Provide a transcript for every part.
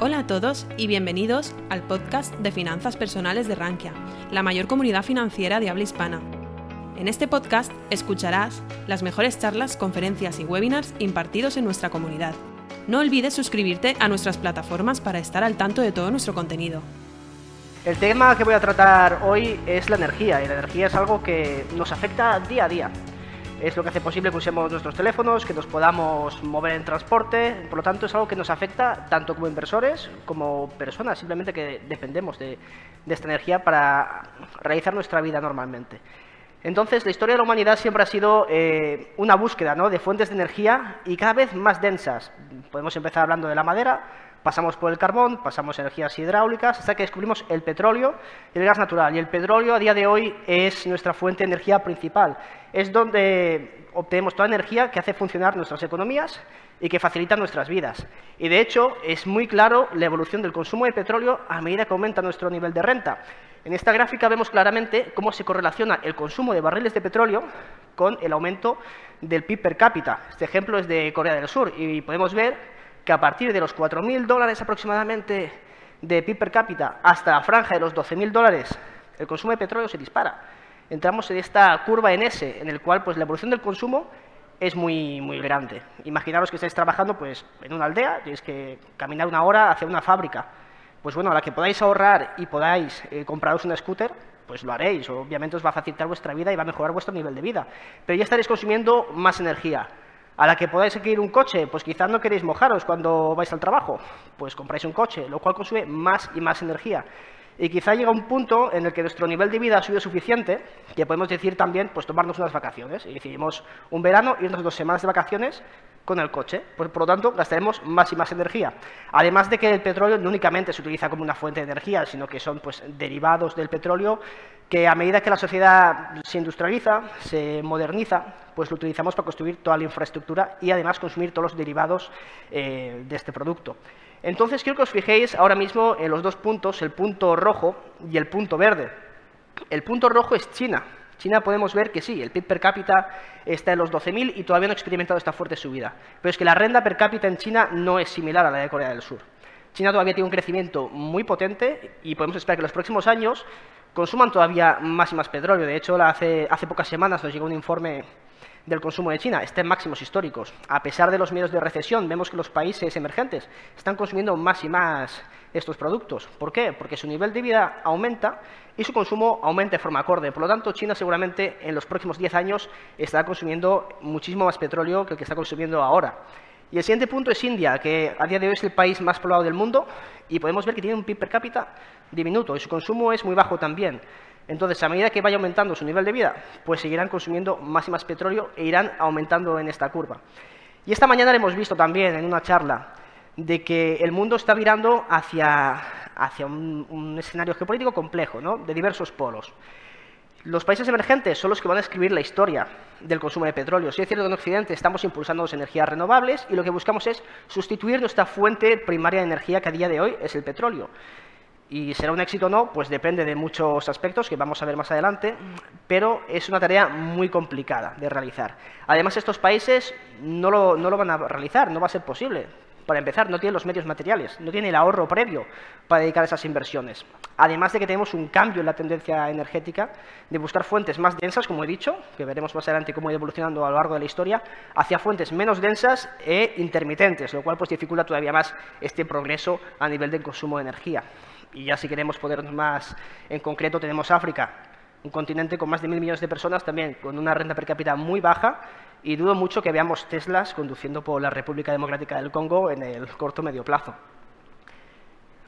Hola a todos y bienvenidos al podcast de finanzas personales de Rankia, la mayor comunidad financiera de habla hispana. En este podcast escucharás las mejores charlas, conferencias y webinars impartidos en nuestra comunidad. No olvides suscribirte a nuestras plataformas para estar al tanto de todo nuestro contenido. El tema que voy a tratar hoy es la energía, y la energía es algo que nos afecta día a día es lo que hace posible que usemos nuestros teléfonos, que nos podamos mover en transporte, por lo tanto es algo que nos afecta tanto como inversores como personas, simplemente que dependemos de, esta energía para realizar nuestra vida normalmente. Entonces, la historia de la humanidad siempre ha sido eh, una búsqueda de fuentes de energía y cada vez más densas. Podemos empezar hablando de la madera, pasamos por el carbón, pasamos energías hidráulicas, hasta que descubrimos el petróleo y el gas natural. Y el petróleo a día de hoy es nuestra fuente de energía principal. Es donde obtenemos toda la energía que hace funcionar nuestras economías y que facilita nuestras vidas. Y de hecho es muy claro la evolución del consumo de petróleo a medida que aumenta nuestro nivel de renta. En esta gráfica vemos claramente cómo se correlaciona el consumo de barriles de petróleo con el aumento del PIB per cápita. Este ejemplo es de Corea del Sur y podemos ver que a partir de los 4.000 dólares aproximadamente de PIB per cápita hasta la franja de los 12.000 dólares, el consumo de petróleo se dispara. Entramos en esta curva en S, en el cual pues, la evolución del consumo es muy, muy grande. Imaginaros que estáis trabajando pues, en una aldea, tienes que caminar una hora hacia una fábrica. Pues bueno, a la que podáis ahorrar y podáis eh, compraros un scooter, pues lo haréis. Obviamente os va a facilitar vuestra vida y va a mejorar vuestro nivel de vida. Pero ya estaréis consumiendo más energía a la que podáis adquirir un coche, pues quizás no queréis mojaros cuando vais al trabajo, pues compráis un coche, lo cual consume más y más energía. Y quizá llega un punto en el que nuestro nivel de vida ha sido suficiente, que podemos decir también, pues tomarnos unas vacaciones. Y decidimos un verano, irnos dos semanas de vacaciones con el coche. Pues, por lo tanto, gastaremos más y más energía. Además de que el petróleo no únicamente se utiliza como una fuente de energía, sino que son pues, derivados del petróleo que a medida que la sociedad se industrializa, se moderniza, pues lo utilizamos para construir toda la infraestructura y además consumir todos los derivados eh, de este producto. Entonces quiero que os fijéis ahora mismo en los dos puntos, el punto rojo y el punto verde. El punto rojo es China. China podemos ver que sí, el PIB per cápita está en los 12.000 y todavía no ha experimentado esta fuerte subida. Pero es que la renta per cápita en China no es similar a la de Corea del Sur. China todavía tiene un crecimiento muy potente y podemos esperar que en los próximos años consuman todavía más y más petróleo. De hecho, hace, pocas semanas nos llegó un informe del consumo de China está en máximos históricos. A pesar de los miedos de recesión, vemos que los países emergentes están consumiendo más y más estos productos. ¿Por qué? Porque su nivel de vida aumenta y su consumo aumenta de forma acorde. Por lo tanto, China seguramente en los próximos 10 años estará consumiendo muchísimo más petróleo que el que está consumiendo ahora. Y el siguiente punto es India, que a día de hoy es el país más poblado del mundo y podemos ver que tiene un PIB per cápita diminuto y su consumo es muy bajo también. Entonces, a medida que vaya aumentando su nivel de vida, pues seguirán consumiendo más y más petróleo e irán aumentando en esta curva. Y esta mañana hemos visto también en una charla de que el mundo está virando hacia, hacia un, escenario geopolítico complejo, ¿no? de diversos polos. Los países emergentes son los que van a escribir la historia del consumo de petróleo. Si es cierto que en Occidente estamos impulsando las energías renovables y lo que buscamos es sustituir nuestra fuente primaria de energía que a día de hoy es el petróleo. Y será un éxito o no, pues depende de muchos aspectos que vamos a ver más adelante, pero es una tarea muy complicada de realizar. Además, estos países no lo, no lo van a realizar, no va a ser posible. Para empezar, no tienen los medios materiales, no tienen el ahorro previo para dedicar esas inversiones. Además de que tenemos un cambio en la tendencia energética de buscar fuentes más densas, como he dicho, que veremos más adelante cómo ir evolucionando a lo largo de la historia, hacia fuentes menos densas e intermitentes, lo cual pues dificulta todavía más este progreso a nivel del consumo de energía. Y ya si queremos ponernos más en concreto, tenemos África, un continente con más de mil millones de personas también, con una renta per cápita muy baja, y dudo mucho que veamos Teslas conduciendo por la República Democrática del Congo en el corto medio plazo.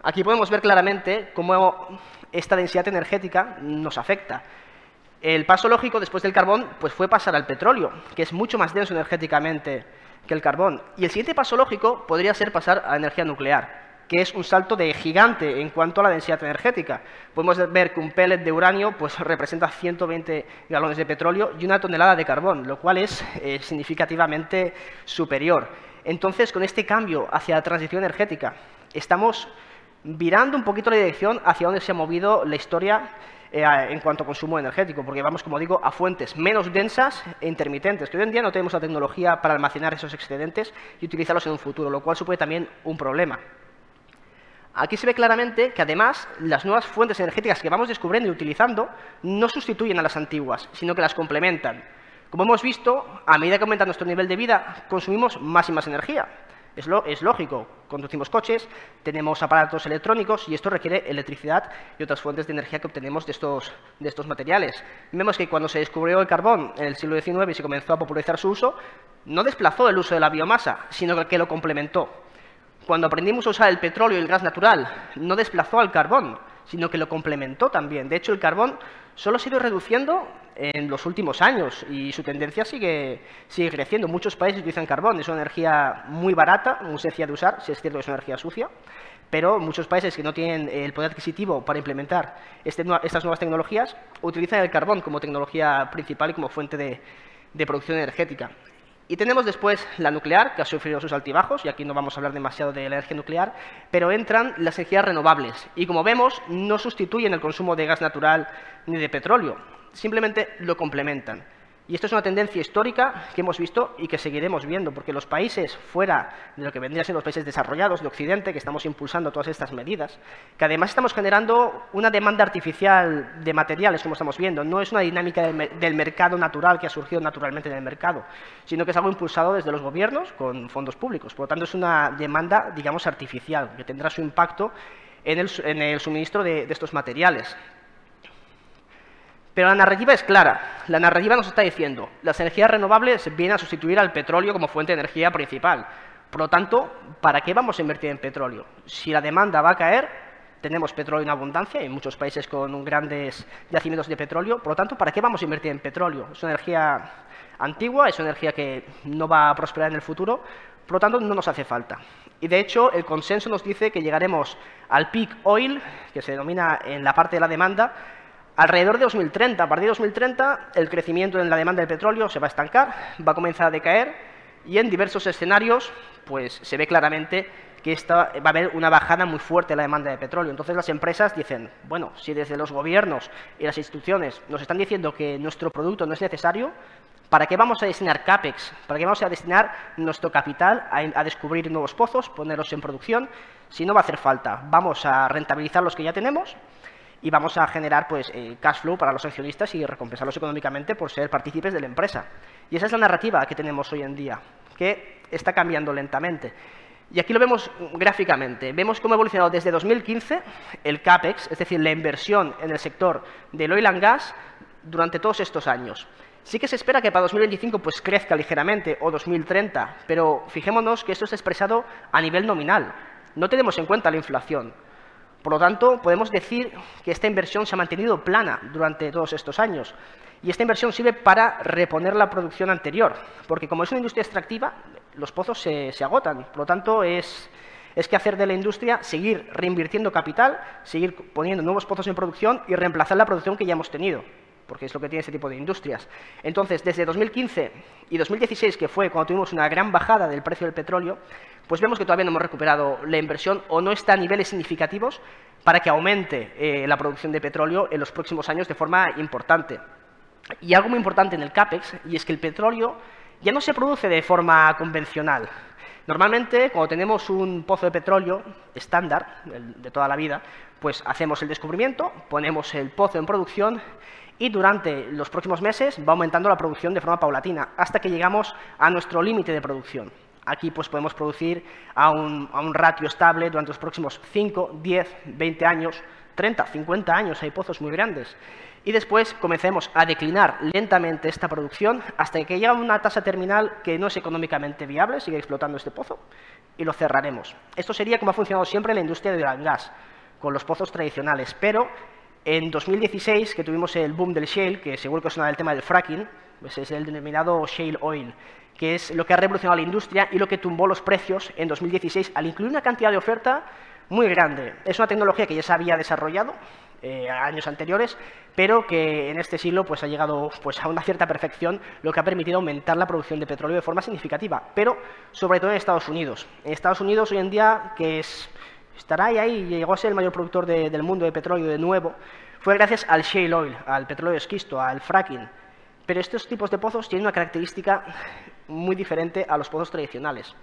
Aquí podemos ver claramente cómo esta densidad energética nos afecta. El paso lógico después del carbón pues fue pasar al petróleo, que es mucho más denso energéticamente que el carbón. Y el siguiente paso lógico podría ser pasar a energía nuclear que es un salto de gigante en cuanto a la densidad energética. Podemos ver que un pellet de uranio pues, representa 120 galones de petróleo y una tonelada de carbón, lo cual es eh, significativamente superior. Entonces, con este cambio hacia la transición energética, estamos virando un poquito la dirección hacia donde se ha movido la historia eh, en cuanto a consumo energético, porque vamos, como digo, a fuentes menos densas e intermitentes, que hoy en día no tenemos la tecnología para almacenar esos excedentes y utilizarlos en un futuro, lo cual supone también un problema. Aquí se ve claramente que además las nuevas fuentes energéticas que vamos descubriendo y utilizando no sustituyen a las antiguas, sino que las complementan. Como hemos visto, a medida que aumenta nuestro nivel de vida, consumimos más y más energía. Es, lógico, conducimos coches, tenemos aparatos electrónicos y esto requiere electricidad y otras fuentes de energía que obtenemos de estos, de estos materiales. Vemos que cuando se descubrió el carbón en el siglo XIX y se comenzó a popularizar su uso, no desplazó el uso de la biomasa, sino que lo complementó. Cuando aprendimos a usar el petróleo y el gas natural, no desplazó al carbón, sino que lo complementó también. De hecho, el carbón solo ha sido reduciendo en los últimos años y su tendencia sigue, sigue creciendo. Muchos países utilizan carbón, es una energía muy barata, muy sencilla de usar, si es cierto que es una energía sucia, pero muchos países que no tienen el poder adquisitivo para implementar este, estas nuevas tecnologías utilizan el carbón como tecnología principal y como fuente de producción energética. Y tenemos después la nuclear, que ha sufrido sus altibajos, y aquí no vamos a hablar demasiado de la energía nuclear, pero entran las energías renovables. Y como vemos, no sustituyen el consumo de gas natural ni de petróleo, simplemente lo complementan. Y esto es una tendencia histórica que hemos visto y que seguiremos viendo, porque los países fuera de lo que vendrían siendo los países desarrollados de Occidente, que estamos impulsando todas estas medidas, que además estamos generando una demanda artificial de materiales, como estamos viendo, no es una dinámica del, mercado natural que ha surgido naturalmente en el mercado, sino que es algo impulsado desde los gobiernos con fondos públicos. Por lo tanto, es una demanda, digamos, artificial, que tendrá su impacto en el, suministro de estos materiales. Pero la narrativa es clara. La narrativa nos está diciendo, las energías renovables vienen a sustituir al petróleo como fuente de energía principal. Por lo tanto, ¿para qué vamos a invertir en petróleo? Si la demanda va a caer, tenemos petróleo en abundancia, en muchos países con grandes yacimientos de petróleo, por lo tanto, ¿para qué vamos a invertir en petróleo? Es una energía antigua, es una energía que no va a prosperar en el futuro, por lo tanto, no nos hace falta. Y de hecho, el consenso nos dice que llegaremos al peak oil, que se denomina en la parte de la demanda, Alrededor de 2030, a partir de 2030, el crecimiento en la demanda del petróleo se va a estancar, va a comenzar a decaer y en diversos escenarios pues, se ve claramente que va a haber una bajada muy fuerte en la demanda de petróleo. Entonces las empresas dicen, bueno, si desde los gobiernos y las instituciones nos están diciendo que nuestro producto no es necesario, ¿para qué vamos a destinar CAPEX? ¿Para qué vamos a destinar nuestro capital a, a descubrir nuevos pozos, ponerlos en producción? Si no va a hacer falta, vamos a rentabilizar los que ya tenemos y vamos a generar pues, eh, cash flow para los accionistas y recompensarlos económicamente por ser partícipes de la empresa. Y esa es la narrativa que tenemos hoy en día, que está cambiando lentamente. Y aquí lo vemos gráficamente. Vemos cómo ha evolucionado desde 2015 el CAPEX, es decir, la inversión en el sector del oil and gas durante todos estos años. Sí que se espera que para 2025 pues, crezca ligeramente o 2030, pero fijémonos que esto es expresado a nivel nominal. No tenemos en cuenta la inflación. Por lo tanto, podemos decir que esta inversión se ha mantenido plana durante todos estos años. Y esta inversión sirve para reponer la producción anterior, porque como es una industria extractiva, los pozos se, agotan. Por lo tanto, es, es que hacer de la industria seguir reinvirtiendo capital, seguir poniendo nuevos pozos en producción y reemplazar la producción que ya hemos tenido porque es lo que tiene ese tipo de industrias. Entonces, desde 2015 y 2016, que fue cuando tuvimos una gran bajada del precio del petróleo, pues vemos que todavía no hemos recuperado la inversión o no está a niveles significativos para que aumente eh, la producción de petróleo en los próximos años de forma importante. Y algo muy importante en el CAPEX, y es que el petróleo ya no se produce de forma convencional. Normalmente, cuando tenemos un pozo de petróleo estándar, de toda la vida, pues hacemos el descubrimiento, ponemos el pozo en producción y durante los próximos meses va aumentando la producción de forma paulatina hasta que llegamos a nuestro límite de producción. Aquí pues, podemos producir a un, a un ratio estable durante los próximos 5, 10, 20 años, 30, 50 años, hay pozos muy grandes. Y después comencemos a declinar lentamente esta producción hasta que llegue a una tasa terminal que no es económicamente viable, sigue explotando este pozo, y lo cerraremos. Esto sería como ha funcionado siempre la industria del gas, con los pozos tradicionales, pero en 2016, que tuvimos el boom del shale, que seguro que suena del tema del fracking, pues es el denominado shale oil, que es lo que ha revolucionado la industria y lo que tumbó los precios en 2016 al incluir una cantidad de oferta muy grande. Es una tecnología que ya se había desarrollado eh, años anteriores, pero que en este siglo pues, ha llegado pues, a una cierta perfección, lo que ha permitido aumentar la producción de petróleo de forma significativa, pero sobre todo en Estados Unidos. En Estados Unidos hoy en día, que es estará ahí, ahí, llegó a ser el mayor productor del mundo de petróleo de nuevo, fue gracias al shale oil, al petróleo esquisto, al fracking. Pero estos tipos de pozos tienen una característica muy diferente a los pozos tradicionales.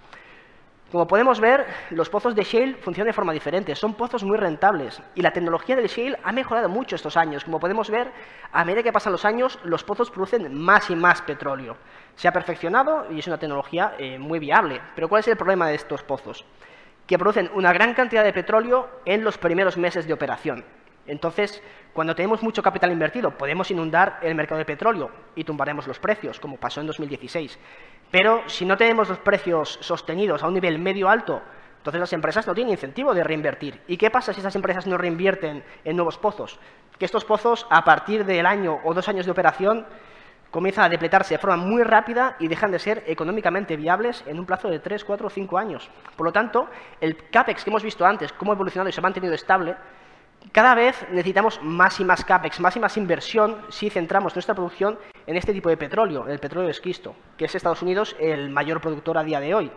Como podemos ver, los pozos de shale funcionan de forma diferente, son pozos muy rentables y la tecnología del shale ha mejorado mucho estos años. Como podemos ver, a medida que pasan los años, los pozos producen más y más petróleo. Se ha perfeccionado y es una tecnología eh, muy viable. Pero ¿cuál es el problema de estos pozos? Que producen una gran cantidad de petróleo en los primeros meses de operación. Entonces, cuando tenemos mucho capital invertido, podemos inundar el mercado de petróleo y tumbaremos los precios, como pasó en 2016. Pero si no tenemos los precios sostenidos a un nivel medio alto, entonces las empresas no tienen incentivo de reinvertir. ¿Y qué pasa si esas empresas no reinvierten en nuevos pozos? Que estos pozos, a partir del año o dos años de operación, comienzan a depletarse de forma muy rápida y dejan de ser económicamente viables en un plazo de 3, 4 o 5 años. Por lo tanto, el CAPEX que hemos visto antes, cómo ha evolucionado y se ha mantenido estable, cada vez necesitamos más y más CAPEX, más y más inversión si centramos nuestra producción en este tipo de petróleo, el petróleo esquisto, que es Estados Unidos el mayor productor a día de hoy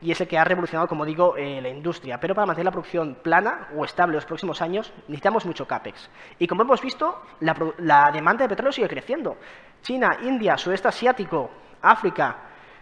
y es el que ha revolucionado, como digo, eh, la industria. Pero para mantener la producción plana o estable los próximos años necesitamos mucho CAPEX. Y como hemos visto, la, la demanda de petróleo sigue creciendo. China, India, sudeste asiático, África,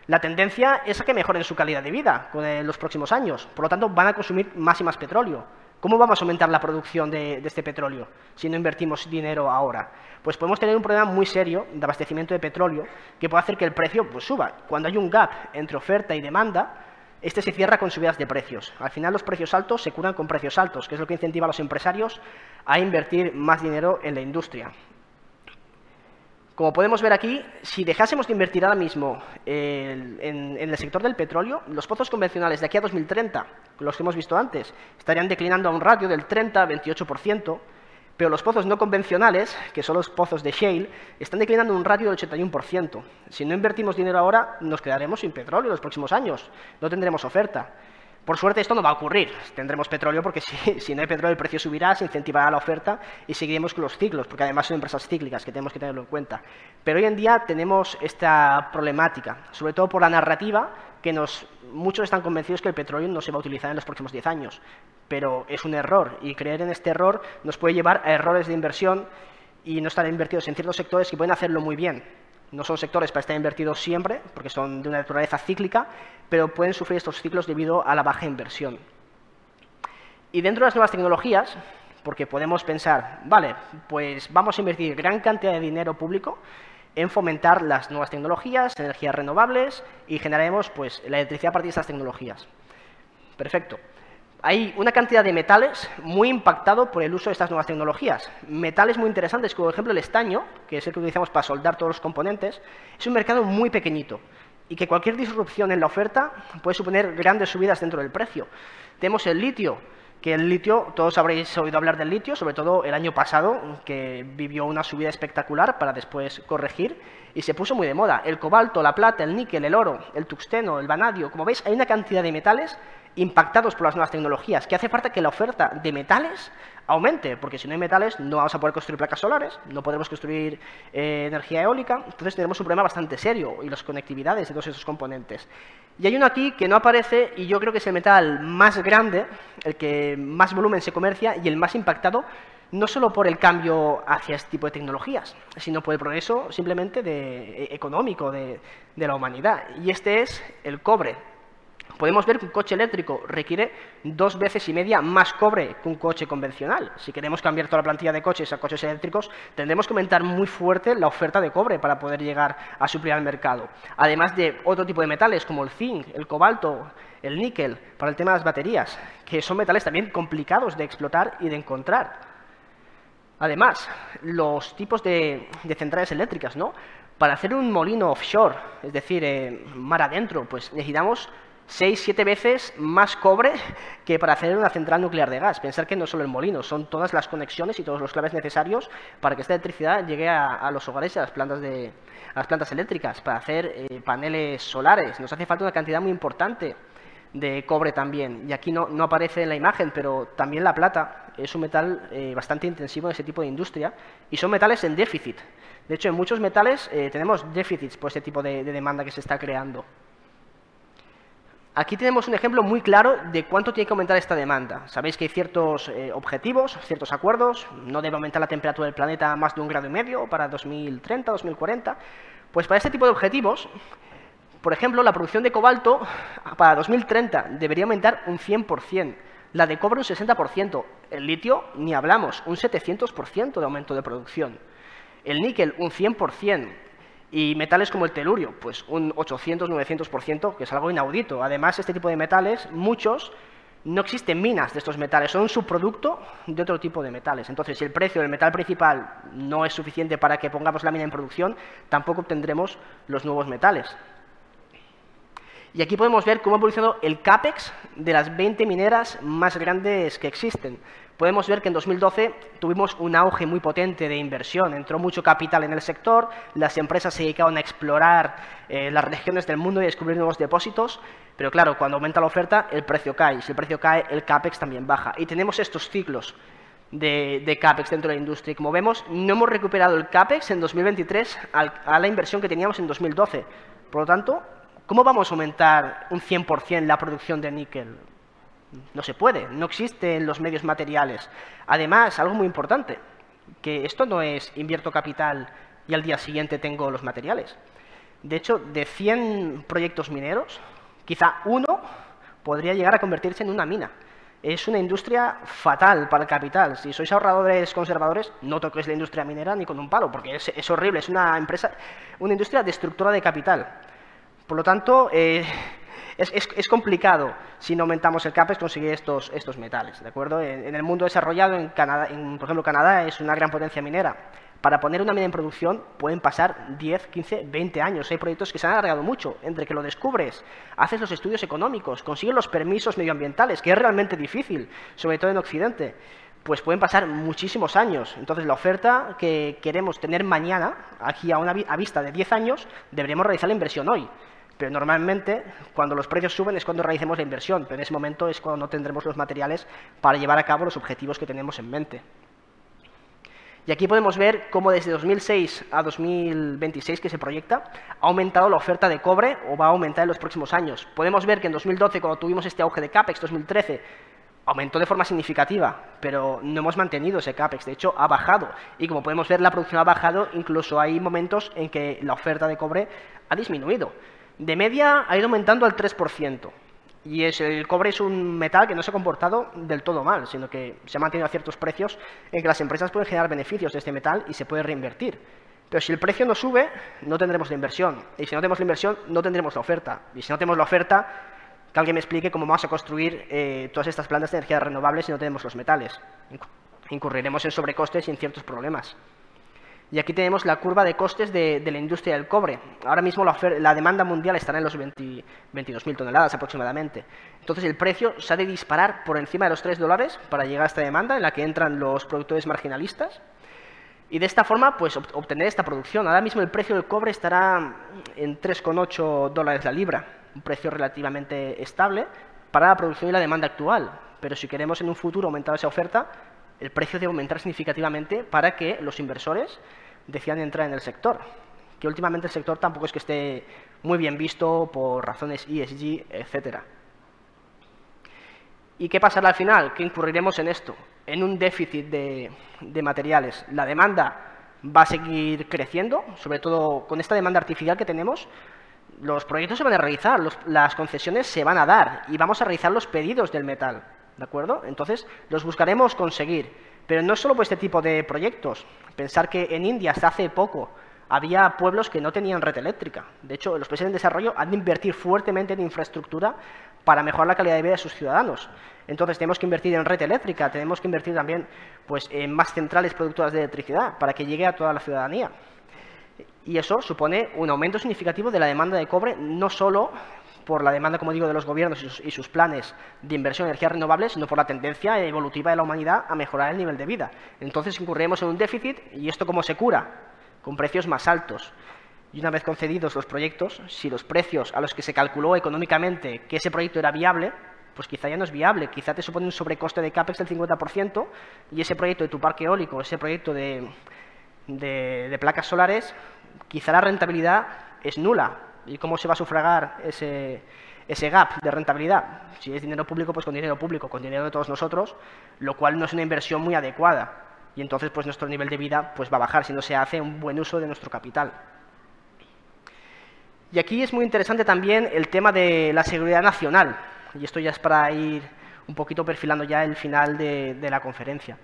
la tendencia es a que mejoren su calidad de vida en los próximos años. Por lo tanto, van a consumir más y más petróleo. ¿Cómo vamos a aumentar la producción de, este petróleo si no invertimos dinero ahora? Pues podemos tener un problema muy serio de abastecimiento de petróleo que puede hacer que el precio pues, suba. Cuando hay un gap entre oferta y demanda, este se cierra con subidas de precios. Al final los precios altos se curan con precios altos, que es lo que incentiva a los empresarios a invertir más dinero en la industria. Como podemos ver aquí, si dejásemos de invertir ahora mismo en, el sector del petróleo, los pozos convencionales de aquí a 2030, los que hemos visto antes, estarían declinando a un ratio del 30-28%, pero los pozos no convencionales, que son los pozos de shale, están declinando a un ratio del 81%. Si no invertimos dinero ahora, nos quedaremos sin petróleo en los próximos años, no tendremos oferta. Por suerte esto no va a ocurrir, tendremos petróleo porque si, no hay petróleo el precio subirá, se incentivará la oferta y seguiremos con los ciclos, porque además son empresas cíclicas que tenemos que tenerlo en cuenta. Pero hoy en día tenemos esta problemática, sobre todo por la narrativa que nos, muchos están convencidos que el petróleo no se va a utilizar en los próximos 10 años, pero es un error y creer en este error nos puede llevar a errores de inversión y no estar invertidos en ciertos sectores que pueden hacerlo muy bien, no son sectores para estar invertidos siempre, porque son de una naturaleza cíclica, pero pueden sufrir estos ciclos debido a la baja inversión. Y dentro de las nuevas tecnologías, porque podemos pensar, vale, pues vamos a invertir gran cantidad de dinero público en fomentar las nuevas tecnologías, energías renovables y generaremos pues, la electricidad a partir de estas tecnologías. Perfecto hay una cantidad de metales muy impactado por el uso de estas nuevas tecnologías. Metales muy interesantes, como por ejemplo el estaño, que es el que utilizamos para soldar todos los componentes, es un mercado muy pequeñito y que cualquier disrupción en la oferta puede suponer grandes subidas dentro del precio. Tenemos el litio, que el litio, todos habréis oído hablar del litio, sobre todo el año pasado, que vivió una subida espectacular para después corregir y se puso muy de moda. El cobalto, la plata, el níquel, el oro, el tuxteno, el vanadio, como veis, hay una cantidad de metales impactados por las nuevas tecnologías, que hace falta que la oferta de metales aumente, porque si no hay metales no vamos a poder construir placas solares, no podremos construir eh, energía eólica, entonces tenemos un problema bastante serio y las conectividades de todos esos componentes. Y hay uno aquí que no aparece y yo creo que es el metal más grande, el que más volumen se comercia y el más impactado, no solo por el cambio hacia este tipo de tecnologías, sino por el progreso simplemente de, e, económico de la humanidad. Y este es el cobre, podemos ver que un coche eléctrico requiere dos veces y media más cobre que un coche convencional. Si queremos cambiar toda la plantilla de coches a coches eléctricos, tendremos que aumentar muy fuerte la oferta de cobre para poder llegar a suplir al mercado. Además de otro tipo de metales como el zinc, el cobalto, el níquel, para el tema de las baterías, que son metales también complicados de explotar y de encontrar. Además, los tipos de, centrales eléctricas, ¿no? Para hacer un molino offshore, es decir, eh, mar adentro, pues necesitamos 6, 7 veces más cobre que para hacer una central nuclear de gas. Pensar que no solo el molino, son todas las conexiones y todos los claves necesarios para que esta electricidad llegue a, los hogares y a las plantas, de, las plantas eléctricas, para hacer eh, paneles solares. Nos hace falta una cantidad muy importante de cobre también. Y aquí no, no aparece en la imagen, pero también la plata es un metal eh, bastante intensivo en ese tipo de industria y son metales en déficit. De hecho, en muchos metales eh, tenemos déficits por este tipo de demanda que se está creando. Aquí tenemos un ejemplo muy claro de cuánto tiene que aumentar esta demanda. Sabéis que hay ciertos eh, objetivos, ciertos acuerdos, no debe aumentar la temperatura del planeta más de un grado y medio para 2030, 2040. Pues para este tipo de objetivos, Por ejemplo, la producción de cobalto para 2030 debería aumentar un 100%, la de cobre un 60%, el litio ni hablamos, un 700% de aumento de producción, el níquel un 100%, y metales como el telurio, pues un 800-900%, que es algo inaudito. Además, este tipo de metales, muchos, no existen minas de estos metales, son un subproducto de otro tipo de metales. Entonces, si el precio del metal principal no es suficiente para que pongamos la mina en producción, tampoco obtendremos los nuevos metales. Y aquí podemos ver cómo ha evolucionado el CAPEX de las 20 mineras más grandes que existen. Podemos ver que en 2012 tuvimos un auge muy potente de inversión, entró mucho capital en el sector, las empresas se dedicaron a explorar eh, las regiones del mundo y descubrir nuevos depósitos, pero claro, cuando aumenta la oferta, el precio cae, si el precio cae, el CAPEX también baja. Y tenemos estos ciclos de, CAPEX dentro de la industria. Como vemos, no hemos recuperado el CAPEX en 2023 a la inversión que teníamos en 2012. Por lo tanto, ¿Cómo vamos a aumentar un 100% la producción de níquel? No se puede, no existen los medios materiales. Además, algo muy importante, que esto no es invierto capital y al día siguiente tengo los materiales. De hecho, de 100 proyectos mineros, quizá uno podría llegar a convertirse en una mina. Es una industria fatal para el capital. Si sois ahorradores conservadores, no toquéis la industria minera ni con un palo, porque es, es horrible, es una empresa, una industria destructora de capital. Por lo tanto, eh, es, complicado si no aumentamos el CAPEX conseguir estos, estos metales. ¿de acuerdo? En, el mundo desarrollado, en Canadá, por ejemplo, Canadá es una gran potencia minera. Para poner una mina en producción pueden pasar 10, 15, 20 años. Hay proyectos que se han alargado mucho. Entre que lo descubres, haces los estudios económicos, consigues los permisos medioambientales, que es realmente difícil, sobre todo en Occidente, pues pueden pasar muchísimos años. Entonces, la oferta que queremos tener mañana, aquí a una a vista de 10 años, deberíamos realizar la inversión hoy. Pero normalmente, cuando los precios suben es cuando realicemos la inversión, pero en ese momento es cuando no tendremos los materiales para llevar a cabo los objetivos que tenemos en mente. Y aquí podemos ver cómo desde 2006 a 2026, que se proyecta, ha aumentado la oferta de cobre o va a aumentar en los próximos años. Podemos ver que en 2012, cuando tuvimos este auge de CAPEX, 2013, aumentó de forma significativa, pero no hemos mantenido ese CAPEX, de hecho ha bajado. Y como podemos ver, la producción ha bajado, incluso hay momentos en que la oferta de cobre ha disminuido. De media ha ido aumentando al 3%. Y el cobre es un metal que no se ha comportado del todo mal, sino que se ha mantenido a ciertos precios en que las empresas pueden generar beneficios de este metal y se puede reinvertir. Pero si el precio no sube, no tendremos la inversión. Y si no tenemos la inversión, no tendremos la oferta. Y si no tenemos la oferta, que alguien me explique cómo vamos a construir eh, todas estas plantas de energía renovable si no tenemos los metales. Incurriremos en sobrecostes y en ciertos problemas. Y aquí tenemos la curva de costes de, la industria del cobre. Ahora mismo la, demanda mundial estará en los 22.000 toneladas aproximadamente. Entonces el precio se ha de disparar por encima de los 3 dólares para llegar a esta demanda en la que entran los productores marginalistas. Y de esta forma, pues obtener esta producción. Ahora mismo el precio del cobre estará en 3,8 dólares la libra, un precio relativamente estable para la producción y la demanda actual. Pero si queremos en un futuro aumentar esa oferta, el precio debe aumentar significativamente para que los inversores decían entrar en el sector. Que últimamente el sector tampoco es que esté muy bien visto por razones ESG, etcétera. ¿Y qué pasará al final? ¿Qué incurriremos en esto? En un déficit de, materiales. La demanda va a seguir creciendo, sobre todo con esta demanda artificial que tenemos. Los proyectos se van a realizar, las concesiones se van a dar y vamos a realizar los pedidos del metal. ¿De acuerdo? Entonces, los buscaremos conseguir. Pero no solo por este tipo de proyectos. Pensar que en India hasta hace poco había pueblos que no tenían red eléctrica. De hecho, los países en desarrollo han de invertir fuertemente en infraestructura para mejorar la calidad de vida de sus ciudadanos. Entonces, tenemos que invertir en red eléctrica, tenemos que invertir también pues, en más centrales productoras de electricidad para que llegue a toda la ciudadanía. Y eso supone un aumento significativo de la demanda de cobre, no solo por la demanda, como digo, de los gobiernos y sus, planes de inversión en energías renovables, sino por la tendencia evolutiva de la humanidad a mejorar el nivel de vida. Entonces incurriremos en un déficit y esto cómo se cura? Con precios más altos. Y una vez concedidos los proyectos, si los precios a los que se calculó económicamente que ese proyecto era viable, pues quizá ya no es viable, quizá te supone un sobrecoste de CAPEX del 50% y ese proyecto de tu parque eólico, ese proyecto de, de placas solares, quizá la rentabilidad es nula, ¿Y cómo se va a sufragar ese, ese gap de rentabilidad? Si es dinero público, pues con dinero público, con dinero de todos nosotros, lo cual no es una inversión muy adecuada. Y entonces pues nuestro nivel de vida pues, va a bajar si no se hace un buen uso de nuestro capital. Y aquí es muy interesante también el tema de la seguridad nacional, y esto ya es para ir un poquito perfilando ya el final de, de la conferencia.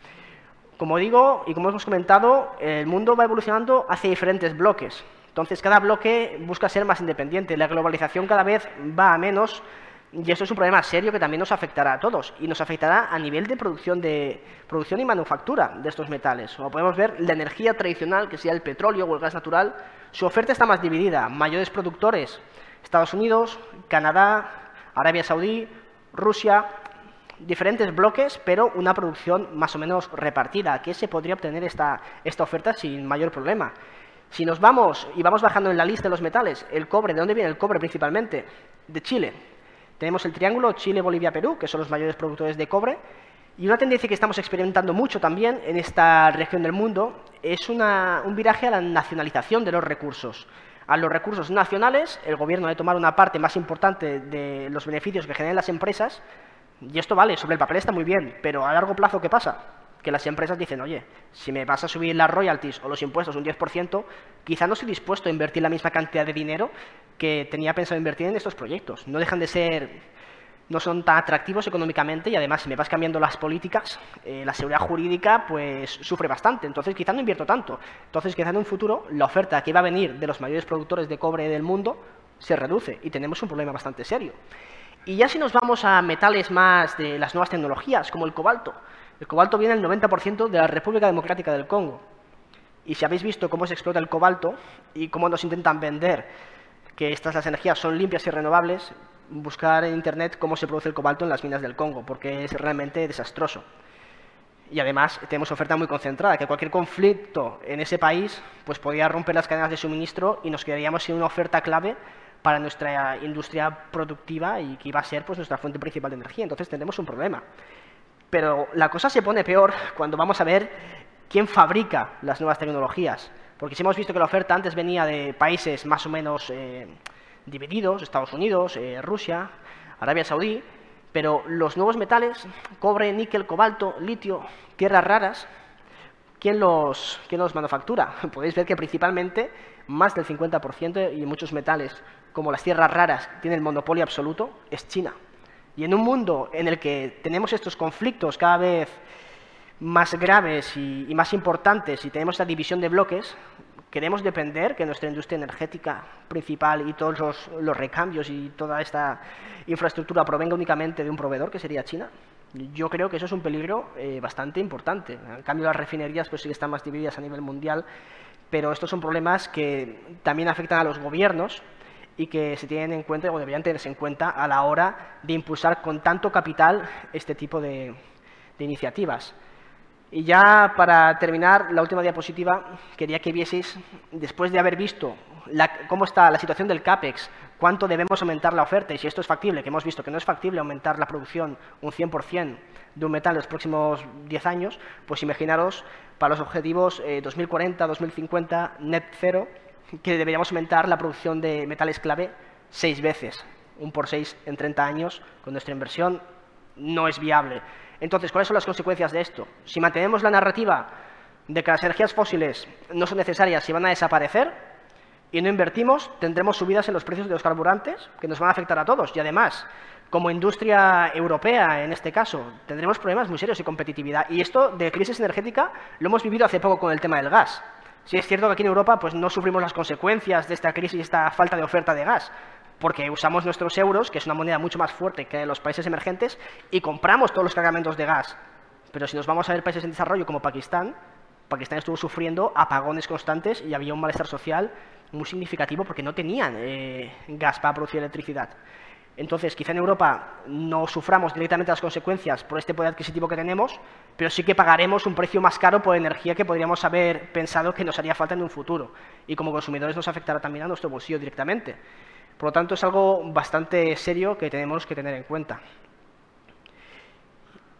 Como digo, y como hemos comentado, el mundo va evolucionando hacia diferentes bloques. Entonces, cada bloque busca ser más independiente. La globalización cada vez va a menos y esto es un problema serio que también nos afectará a todos y nos afectará a nivel de producción, de, producción y manufactura de estos metales. Como podemos ver, la energía tradicional, que sea el petróleo o el gas natural, su oferta está más dividida. Mayores productores, Estados Unidos, Canadá, Arabia Saudí, Rusia, diferentes bloques, pero una producción más o menos repartida. ¿Qué se podría obtener esta, esta oferta sin mayor problema? Si nos vamos y vamos bajando en la lista de los metales, el cobre, ¿de dónde viene el cobre principalmente? De Chile. Tenemos el triángulo Chile, Bolivia, Perú, que son los mayores productores de cobre. Y una tendencia que estamos experimentando mucho también en esta región del mundo es un viraje a la nacionalización de los recursos. A los recursos nacionales, el gobierno debe tomar una parte más importante de los beneficios que generan las empresas, y esto vale, sobre el papel está muy bien, pero a largo plazo, ¿qué pasa? Que las empresas dicen, oye, si me vas a subir las royalties o los impuestos un 10%, quizá no estoy dispuesto a invertir la misma cantidad de dinero que tenía pensado invertir en estos proyectos. No dejan de ser, no son tan atractivos económicamente y además si me vas cambiando las políticas, eh, la seguridad jurídica pues sufre bastante. Entonces quizá no invierto tanto. Entonces quizá en un futuro la oferta que va a venir de los mayores productores de cobre del mundo se reduce y tenemos un problema bastante serio. Y ya si nos vamos a metales más de las nuevas tecnologías, como el cobalto. El cobalto viene del 90% de la República Democrática del Congo. Y si habéis visto cómo se explota el cobalto y cómo nos intentan vender que estas las energías son limpias y renovables, buscar en Internet cómo se produce el cobalto en las minas del Congo, porque es realmente desastroso. Y además tenemos oferta muy concentrada, que cualquier conflicto en ese país pues podría romper las cadenas de suministro y nos quedaríamos sin una oferta clave para nuestra industria productiva y que iba a ser pues, nuestra fuente principal de energía. Entonces tenemos un problema. Pero la cosa se pone peor cuando vamos a ver quién fabrica las nuevas tecnologías. Porque si hemos visto que la oferta antes venía de países más o menos eh, divididos, Estados Unidos, eh, Rusia, Arabia Saudí, pero los nuevos metales, cobre, níquel, cobalto, litio, tierras raras, ¿quién los, quién los manufactura? Podéis ver que principalmente más del 50% y muchos metales, como las tierras raras, tienen el monopolio absoluto, es China. Y en un mundo en el que tenemos estos conflictos cada vez más graves y, más importantes y tenemos esta división de bloques, queremos depender que nuestra industria energética principal y todos los, recambios y toda esta infraestructura provenga únicamente de un proveedor, que sería China. Yo creo que eso es un peligro eh, bastante importante. En cambio, las refinerías pues sí que están más divididas a nivel mundial, pero estos son problemas que también afectan a los gobiernos y que se tienen en cuenta o deberían tenerse en cuenta a la hora de impulsar con tanto capital este tipo de iniciativas. Y ya para terminar, la última diapositiva, quería que vieseis, después de haber visto cómo está la situación del CAPEX, cuánto debemos aumentar la oferta y si esto es factible, que hemos visto que no es factible aumentar la producción un 100% de un metal en los próximos 10 años, pues imaginaros para los objetivos 2040, eh, 2050, net cero, que deberíamos aumentar la producción de metales clave seis veces, un por seis en 30 años, con nuestra inversión no es viable. Entonces, ¿cuáles son las consecuencias de esto? Si mantenemos la narrativa de que las energías fósiles no son necesarias y van a desaparecer, y no invertimos, tendremos subidas en los precios de los carburantes que nos van a afectar a todos. Y además, como industria europea, en este caso, tendremos problemas muy serios de competitividad. Y esto de crisis energética lo hemos vivido hace poco con el tema del gas. Si es cierto que aquí en Europa pues, no sufrimos las consecuencias de esta crisis y esta falta de oferta de gas, porque usamos nuestros euros, que es una moneda mucho más fuerte que los países emergentes, y compramos todos los cargamentos de gas. Pero si nos vamos a ver países en desarrollo como Pakistán, Pakistán estuvo sufriendo apagones constantes y había un malestar social muy significativo porque no tenían eh, gas para producir electricidad. Entonces, quizá en Europa no suframos directamente las consecuencias por este poder adquisitivo que tenemos, pero sí que pagaremos un precio más caro por energía que podríamos haber pensado que nos haría falta en un futuro. Y como consumidores nos afectará también a nuestro bolsillo directamente. Por lo tanto, es algo bastante serio que tenemos que tener en cuenta.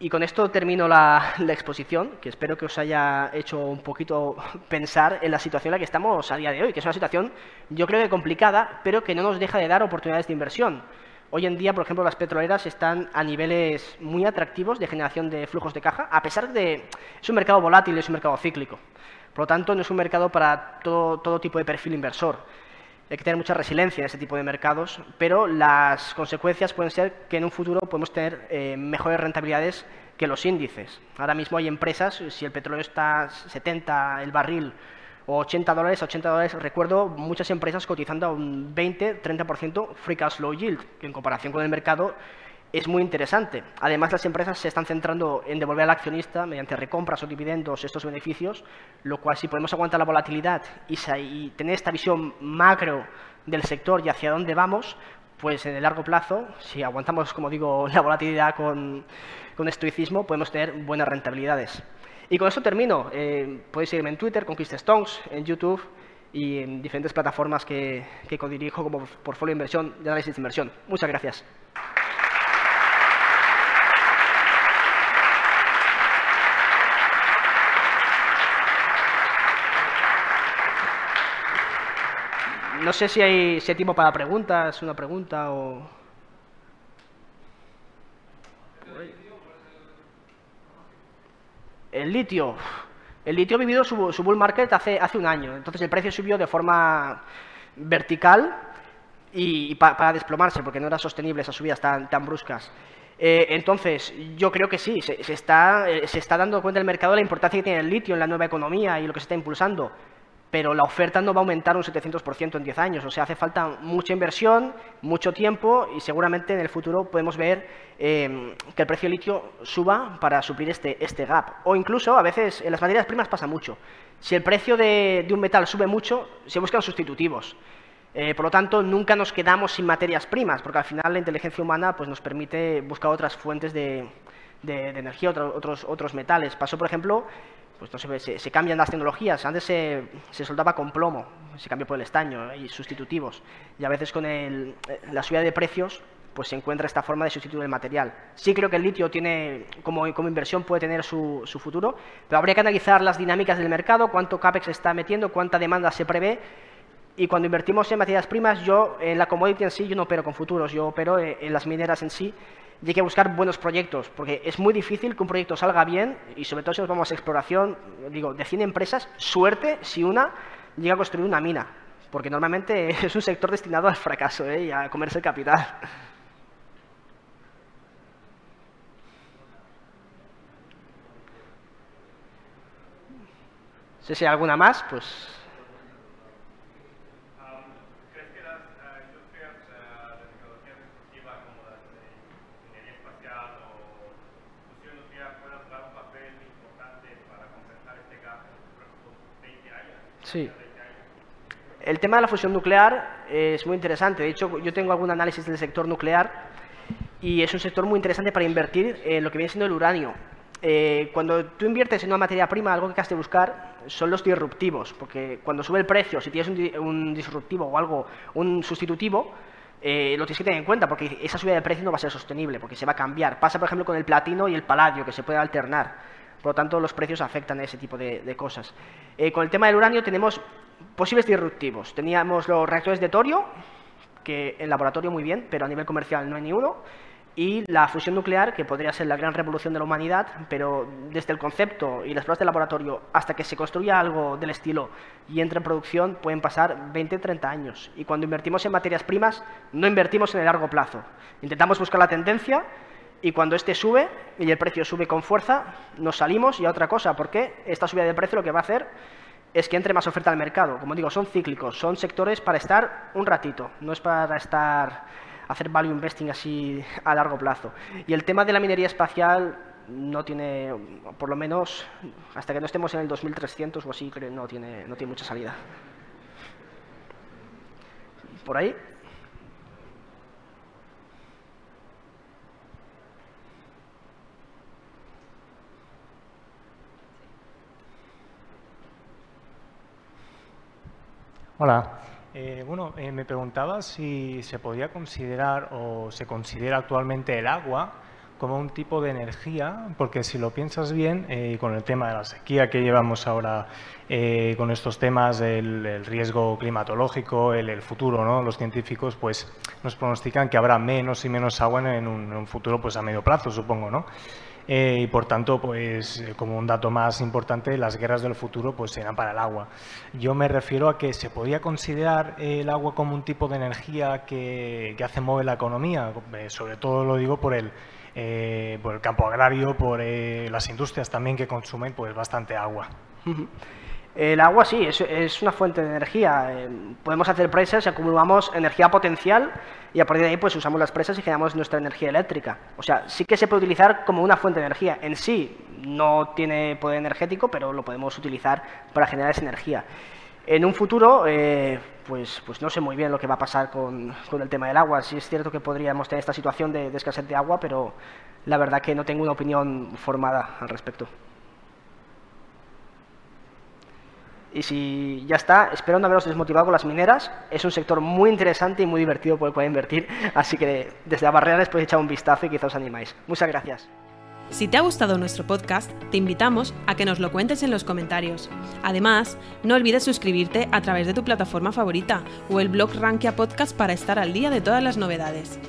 Y con esto termino la, exposición, que espero que os haya hecho un poquito pensar en la situación en la que estamos a día de hoy, que es una situación yo creo que complicada, pero que no nos deja de dar oportunidades de inversión. Hoy en día, por ejemplo, las petroleras están a niveles muy atractivos de generación de flujos de caja, a pesar de es un mercado volátil, es un mercado cíclico. Por lo tanto, no es un mercado para todo tipo de perfil inversor. hay que tener mucha resiliencia en este tipo de mercados, pero las consecuencias pueden ser que en un futuro podemos tener eh, mejores rentabilidades que los índices. Ahora mismo hay empresas, si el petróleo está 70 el barril o 80 dólares, 80 dólares, recuerdo muchas empresas cotizando a un 20, 30% free cash flow yield, que en comparación con el mercado es muy interesante. Además, las empresas se están centrando en devolver al accionista, mediante recompras o dividendos, estos beneficios, lo cual, si podemos aguantar la volatilidad y, tener esta visión macro del sector y hacia dónde vamos, pues en el largo plazo, si aguantamos, como digo, la volatilidad con, estoicismo, podemos tener buenas rentabilidades. Y con eso termino. Eh, podéis seguirme en Twitter, Conquista Stones, en YouTube y en diferentes plataformas que, que codirijo como portfolio de inversión y análisis de inversión. Muchas gracias. no sé si hay, si tiempo para preguntas, una pregunta o... El litio. El litio ha vivido su, bull market hace, hace un año. Entonces el precio subió de forma vertical y, para desplomarse, porque no era sostenible esas subidas tan, bruscas. Eh, entonces, yo creo que sí, se, está, eh, se está dando cuenta el mercado de la importancia que tiene el litio en la nueva economía y lo que se está impulsando pero la oferta no va a aumentar un 700% en 10 años. O sea, hace falta mucha inversión, mucho tiempo y seguramente en el futuro podemos ver em, que el precio del litio suba para suplir este, este gap. O incluso, a veces, en las materias primas pasa mucho. Si el precio de, un metal sube mucho, se buscan sustitutivos. Eh, por lo tanto, nunca nos quedamos sin materias primas, porque al final la inteligencia humana pues, nos permite buscar otras fuentes de, energía, otros, otros metales. Pasó, por ejemplo, pues se, se, cambian las tecnologías. Antes se, se, soldaba con plomo, se cambió por el estaño y sustitutivos. Y a veces con el, eh, la subida de precios pues se encuentra esta forma de sustituir el material. Sí creo que el litio tiene, como, como inversión puede tener su, su, futuro, pero habría que analizar las dinámicas del mercado, cuánto CAPEX está metiendo, cuánta demanda se prevé, y cuando invertimos en materias primas, yo en la commodity en sí, yo no opero con futuros, yo opero en las mineras en sí, y hay que buscar buenos proyectos, porque es muy difícil que un proyecto salga bien, y sobre todo si nos vamos a exploración, digo, de 100 empresas, suerte si una llega a construir una mina, porque normalmente es un sector destinado al fracaso ¿eh? y a comerse el capital. Si hay alguna más, pues Sí. El tema de la fusión nuclear es muy interesante. De hecho, yo tengo algún análisis del sector nuclear y es un sector muy interesante para invertir en lo que viene siendo el uranio. Eh, cuando tú inviertes en una materia prima, algo que has de buscar son los disruptivos, porque cuando sube el precio, si tienes un, disruptivo o algo, un sustitutivo, eh, lo tienes que tener en cuenta, porque esa subida de precio no va a ser sostenible, porque se va a cambiar. Pasa, por ejemplo, con el platino y el paladio, que se puede alternar. Por lo tanto, los precios afectan a ese tipo de, cosas. Eh, con el tema del uranio tenemos posibles disruptivos. Teníamos los reactores de torio, que en laboratorio muy bien, pero a nivel comercial no hay ni uno. Y la fusión nuclear, que podría ser la gran revolución de la humanidad, pero desde el concepto y las pruebas de laboratorio hasta que se construya algo del estilo y entre en producción pueden pasar 20, 30 años. Y cuando invertimos en materias primas, no invertimos en el largo plazo. Intentamos buscar la tendencia y cuando este sube y el precio sube con fuerza, nos salimos y a otra cosa, porque esta subida de precio lo que va a hacer es que entre más oferta al mercado. Como digo, son cíclicos, son sectores para estar un ratito, no es para estar hacer value investing así a largo plazo. Y el tema de la minería espacial no tiene, por lo menos hasta que no estemos en el 2300 o así, no tiene, no tiene mucha salida. ¿Por ahí? Hola. Eh, bueno, eh, me preguntaba si se podía considerar o se considera actualmente el agua como un tipo de energía, porque si lo piensas bien, eh, con el tema de la sequía que llevamos ahora, con estos temas del riesgo climatológico, el, futuro, ¿no? los científicos pues nos pronostican que habrá menos y menos agua en un, en un futuro pues a medio plazo, supongo. ¿no? Y por tanto, pues como un dato más importante, las guerras del futuro pues serán para el agua. Yo me refiero a que se podría considerar el agua como un tipo de energía que, que hace mover la economía, sobre todo lo digo por el eh, por el campo agrario, por eh, las industrias también que consumen pues bastante agua. El agua sí, es, una fuente de energía. Eh, podemos hacer presas y acumulamos energía potencial y a partir de ahí pues usamos las presas y generamos nuestra energía eléctrica. O sea, sí que se puede utilizar como una fuente de energía. En sí no tiene poder energético, pero lo podemos utilizar para generar esa energía. En un futuro, eh, pues, pues no sé muy bien lo que va a pasar con, el tema del agua. Sí es cierto que podríamos tener esta situación de, de escasez de agua, pero la verdad que no tengo una opinión formada al respecto. Y si ya está, espero no haberos desmotivado con las mineras. Es un sector muy interesante y muy divertido por el cual invertir. Así que desde la barrera les podéis echar un vistazo y quizá os animáis. Muchas gracias. Si te ha gustado nuestro podcast, te invitamos a que nos lo cuentes en los comentarios. Además, no olvides suscribirte a través de tu plataforma favorita o el blog Rankia Podcast para estar al día de todas las novedades.